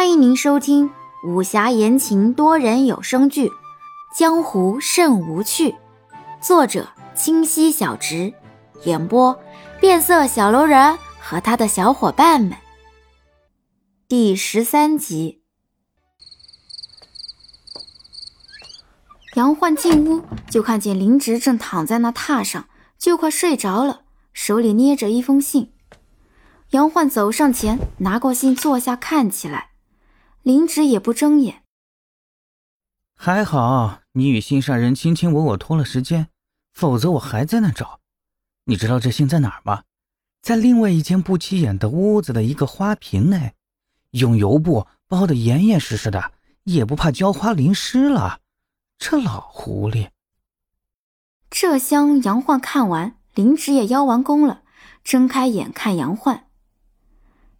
欢迎您收听武侠言情多人有声剧《江湖甚无趣》，作者清溪小直，演播变色小楼人和他的小伙伴们。第十三集，杨焕进屋就看见林植正躺在那榻上，就快睡着了，手里捏着一封信。杨焕走上前，拿过信，坐下看起来。林芷也不睁眼。还好你与心上人卿卿我我拖了时间，否则我还在那找。你知道这信在哪儿吗？在另外一间不起眼的屋子的一个花瓶内，用油布包得严严实实的，也不怕浇花淋湿了。这老狐狸。这厢杨焕看完，林芷也邀完功了，睁开眼看杨焕。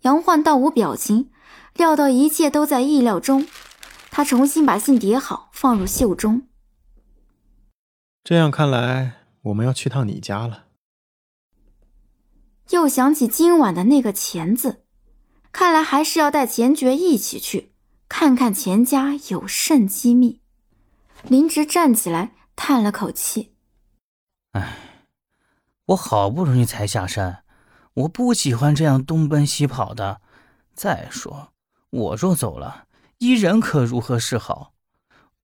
杨焕倒无表情。料到一切都在意料中，他重新把信叠好，放入袖中。这样看来，我们要去趟你家了。又想起今晚的那个钱字，看来还是要带钱爵一起去，看看钱家有甚机密。林植站起来，叹了口气：“唉，我好不容易才下山，我不喜欢这样东奔西跑的。再说……”我若走了，伊人可如何是好？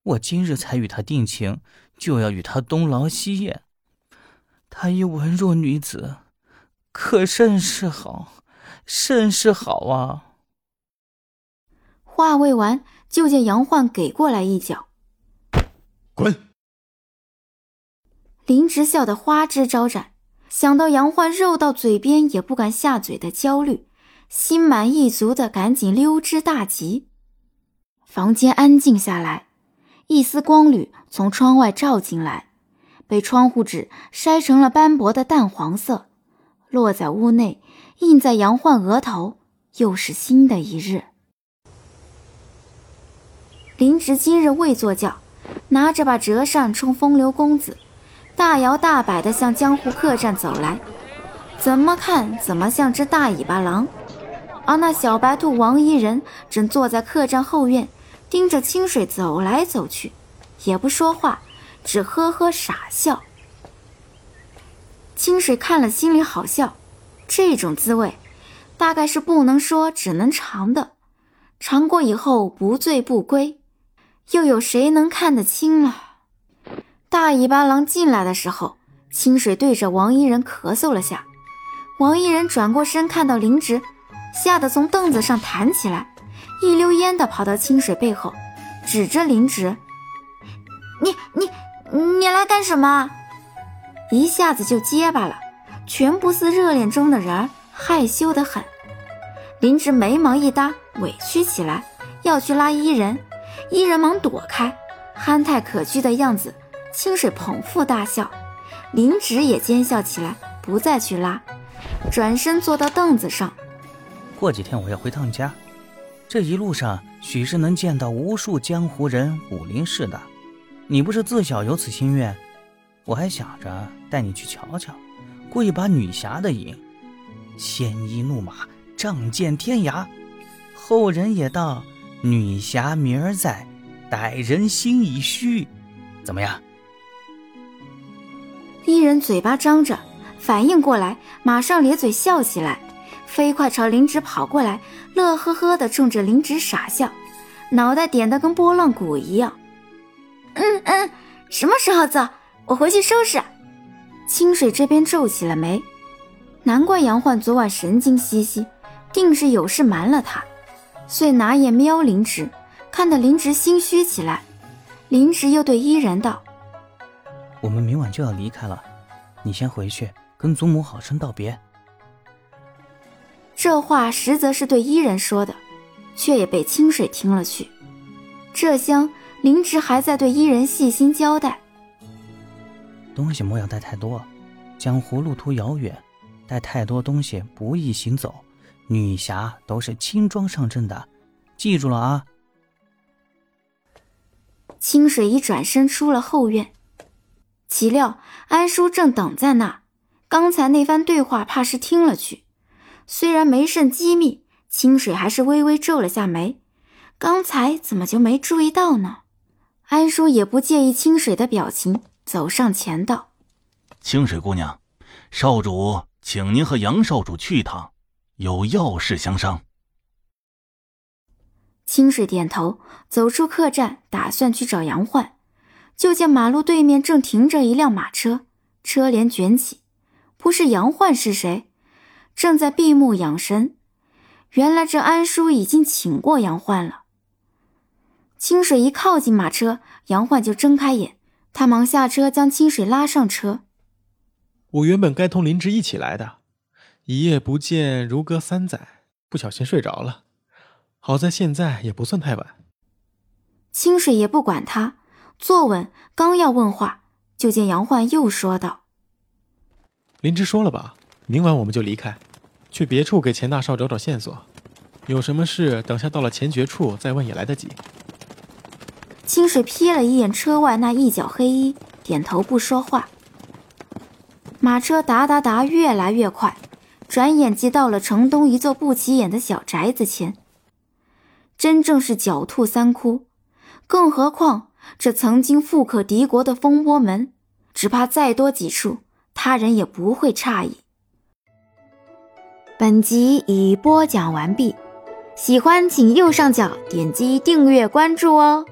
我今日才与他定情，就要与他东劳西厌。她一文弱女子，可甚是好，甚是好啊！话未完，就见杨焕给过来一脚，滚！林直笑得花枝招展，想到杨焕肉到嘴边也不敢下嘴的焦虑。心满意足的，赶紧溜之大吉。房间安静下来，一丝光缕从窗外照进来，被窗户纸筛成了斑驳的淡黄色，落在屋内，映在杨焕额头。又是新的一日。林植今日未坐轿，拿着把折扇冲风流公子，大摇大摆地向江湖客栈走来，怎么看怎么像只大尾巴狼。而那小白兔王一人正坐在客栈后院，盯着清水走来走去，也不说话，只呵呵傻笑。清水看了心里好笑，这种滋味，大概是不能说只能尝的，尝过以后不醉不归，又有谁能看得清了？大尾巴狼进来的时候，清水对着王一人咳嗽了下，王一人转过身看到林植。吓得从凳子上弹起来，一溜烟的跑到清水背后，指着林植：“你你你来干什么？”一下子就结巴了，全不似热恋中的人，害羞的很。林植眉毛一搭，委屈起来，要去拉伊人，伊人忙躲开，憨态可掬的样子。清水捧腹大笑，林植也奸笑起来，不再去拉，转身坐到凳子上。过几天我要回趟家，这一路上许是能见到无数江湖人、武林士的。你不是自小有此心愿？我还想着带你去瞧瞧，过一把女侠的瘾。鲜衣怒马，仗剑天涯。后人也道，女侠名儿在，歹人心已虚。怎么样？伊人嘴巴张着，反应过来，马上咧嘴笑起来。飞快朝林植跑过来，乐呵呵地冲着林植傻笑，脑袋点得跟拨浪鼓一样。嗯嗯，什么时候走？我回去收拾。清水这边皱起了眉，难怪杨焕昨晚神经兮兮，定是有事瞒了他，遂拿眼瞄林植，看得林植心虚起来。林植又对伊人道：“我们明晚就要离开了，你先回去跟祖母好生道别。”这话实则是对伊人说的，却也被清水听了去。这厢林植还在对伊人细心交代：东西莫要带太多，江湖路途遥远，带太多东西不易行走。女侠都是轻装上阵的，记住了啊！清水一转身出了后院，岂料安叔正等在那，刚才那番对话怕是听了去。虽然没甚机密，清水还是微微皱了下眉，刚才怎么就没注意到呢？安叔也不介意清水的表情，走上前道：“清水姑娘，少主请您和杨少主去一趟，有要事相商。”清水点头，走出客栈，打算去找杨焕，就见马路对面正停着一辆马车，车帘卷起，不是杨焕是谁？正在闭目养神。原来这安叔已经请过杨焕了。清水一靠近马车，杨焕就睁开眼，他忙下车将清水拉上车。我原本该同林芝一起来的，一夜不见如隔三载，不小心睡着了。好在现在也不算太晚。清水也不管他，坐稳，刚要问话，就见杨焕又说道：“林芝说了吧，明晚我们就离开，去别处给钱大少找找线索。有什么事，等下到了钱爵处再问也来得及。”清水瞥了一眼车外那一角黑衣，点头不说话。马车哒哒哒越来越快，转眼即到了城东一座不起眼的小宅子前。真正是狡兔三窟，更何况这曾经富可敌国的风波门，只怕再多几处，他人也不会诧异。本集已播讲完毕，喜欢请右上角点击订阅关注哦。